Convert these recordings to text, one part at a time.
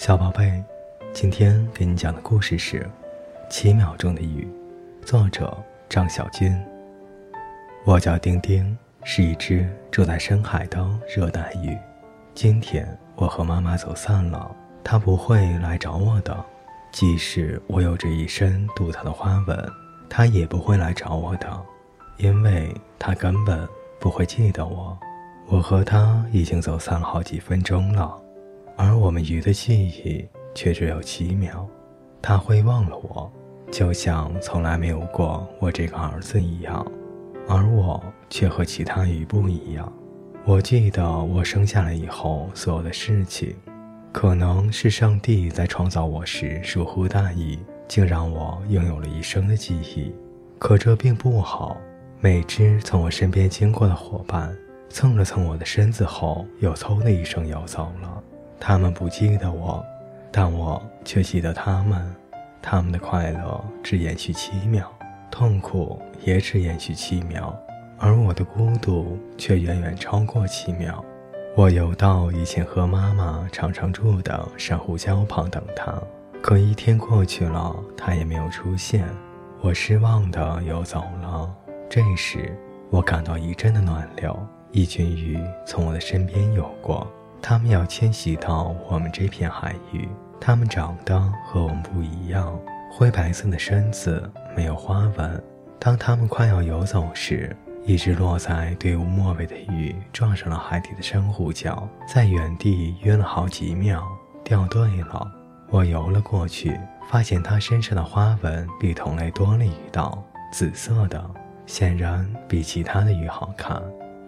小宝贝，今天给你讲的故事是《七秒钟的雨》，作者张小军。我叫丁丁，是一只住在深海的热带鱼。今天我和妈妈走散了，她不会来找我的。即使我有着一身独特的花纹，她也不会来找我的，因为她根本不会记得我。我和她已经走散了好几分钟了，而我们鱼的记忆却只有七秒。它会忘了我，就像从来没有过我这个儿子一样，而我却和其他鱼不一样。我记得我生下来以后所有的事情。可能是上帝在创造我时疏忽大意，竟让我拥有了一生的记忆。可这并不好。每只从我身边经过的伙伴，蹭了蹭我的身子后，又嗖的一声游走了。他们不记得我，但我却记得他们。他们的快乐只延续七秒，痛苦也只延续七秒，而我的孤独却远远超过七秒。我游到以前和妈妈常常住的珊瑚礁旁等她，可一天过去了，她也没有出现。我失望地游走了。这时，我感到一阵的暖流，一群鱼从我的身边游过，它们要迁徙到我们这片海域。它们长得和我们不一样，灰白色的身子没有花纹。当它们快要游走时，一只落在队伍末尾的鱼撞上了海底的珊瑚礁，在原地晕了好几秒，掉队了。我游了过去，发现它身上的花纹比同类多了一道，紫色的，显然比其他的鱼好看。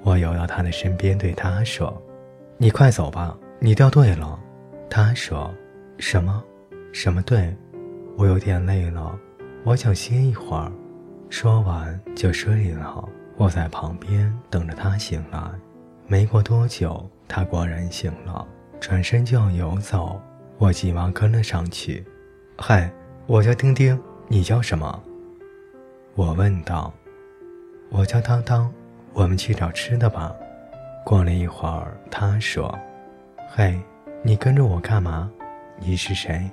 我游到它的身边，对它说：“你快走吧，你掉队了。”他说：“什么？什么队？我有点累了，我想歇一会儿。”说完就睡了。我在旁边等着他醒来，没过多久，他果然醒了，转身就要游走。我急忙跟了上去。“嗨，我叫丁丁，你叫什么？”我问道。“我叫当当，我们去找吃的吧。”过了一会儿，他说：“嘿，你跟着我干嘛？你是谁？”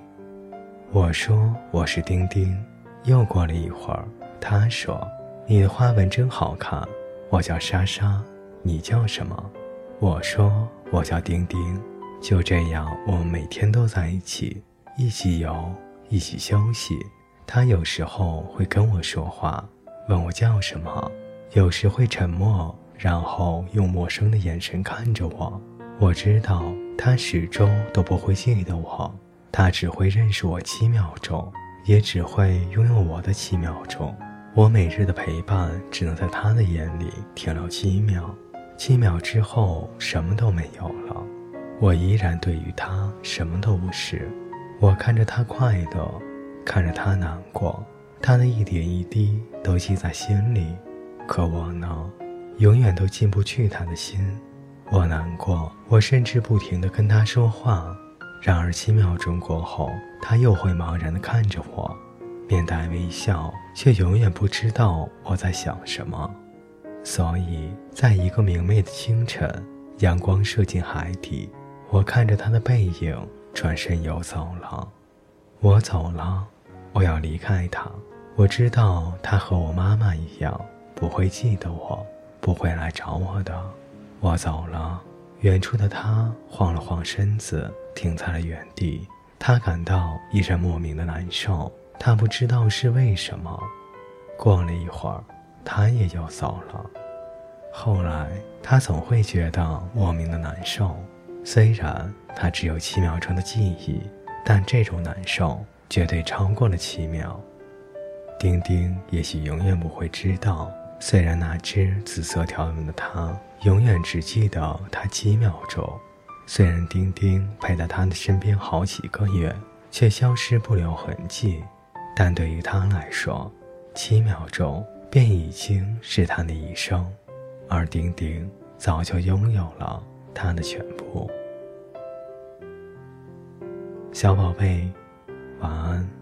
我说：“我是丁丁。”又过了一会儿，他说。你的花纹真好看，我叫莎莎，你叫什么？我说我叫丁丁。就这样，我们每天都在一起，一起游，一起休息。他有时候会跟我说话，问我叫什么；有时会沉默，然后用陌生的眼神看着我。我知道他始终都不会记得我，他只会认识我七秒钟，也只会拥有我的七秒钟。我每日的陪伴只能在他的眼里停留七秒，七秒之后什么都没有了。我依然对于他什么都不是。我看着他快乐，看着他难过，他的一点一滴都记在心里。可我呢，永远都进不去他的心。我难过，我甚至不停地跟他说话，然而七秒钟过后，他又会茫然地看着我。面带微笑，却永远不知道我在想什么。所以，在一个明媚的清晨，阳光射进海底，我看着他的背影，转身游走了。我走了，我要离开他。我知道他和我妈妈一样，不会记得我，不会来找我的。我走了，远处的他晃了晃身子，停在了原地。他感到一阵莫名的难受。他不知道是为什么。过了一会儿，他也又走了。后来，他总会觉得莫名的难受。虽然他只有七秒钟的记忆，但这种难受绝对超过了七秒。丁丁也许永远不会知道，虽然那只紫色条纹的他永远只记得他七秒钟，虽然丁丁陪在他的身边好几个月，却消失不留痕迹。但对于他来说，七秒钟便已经是他的一生，而丁丁早就拥有了他的全部。小宝贝，晚安。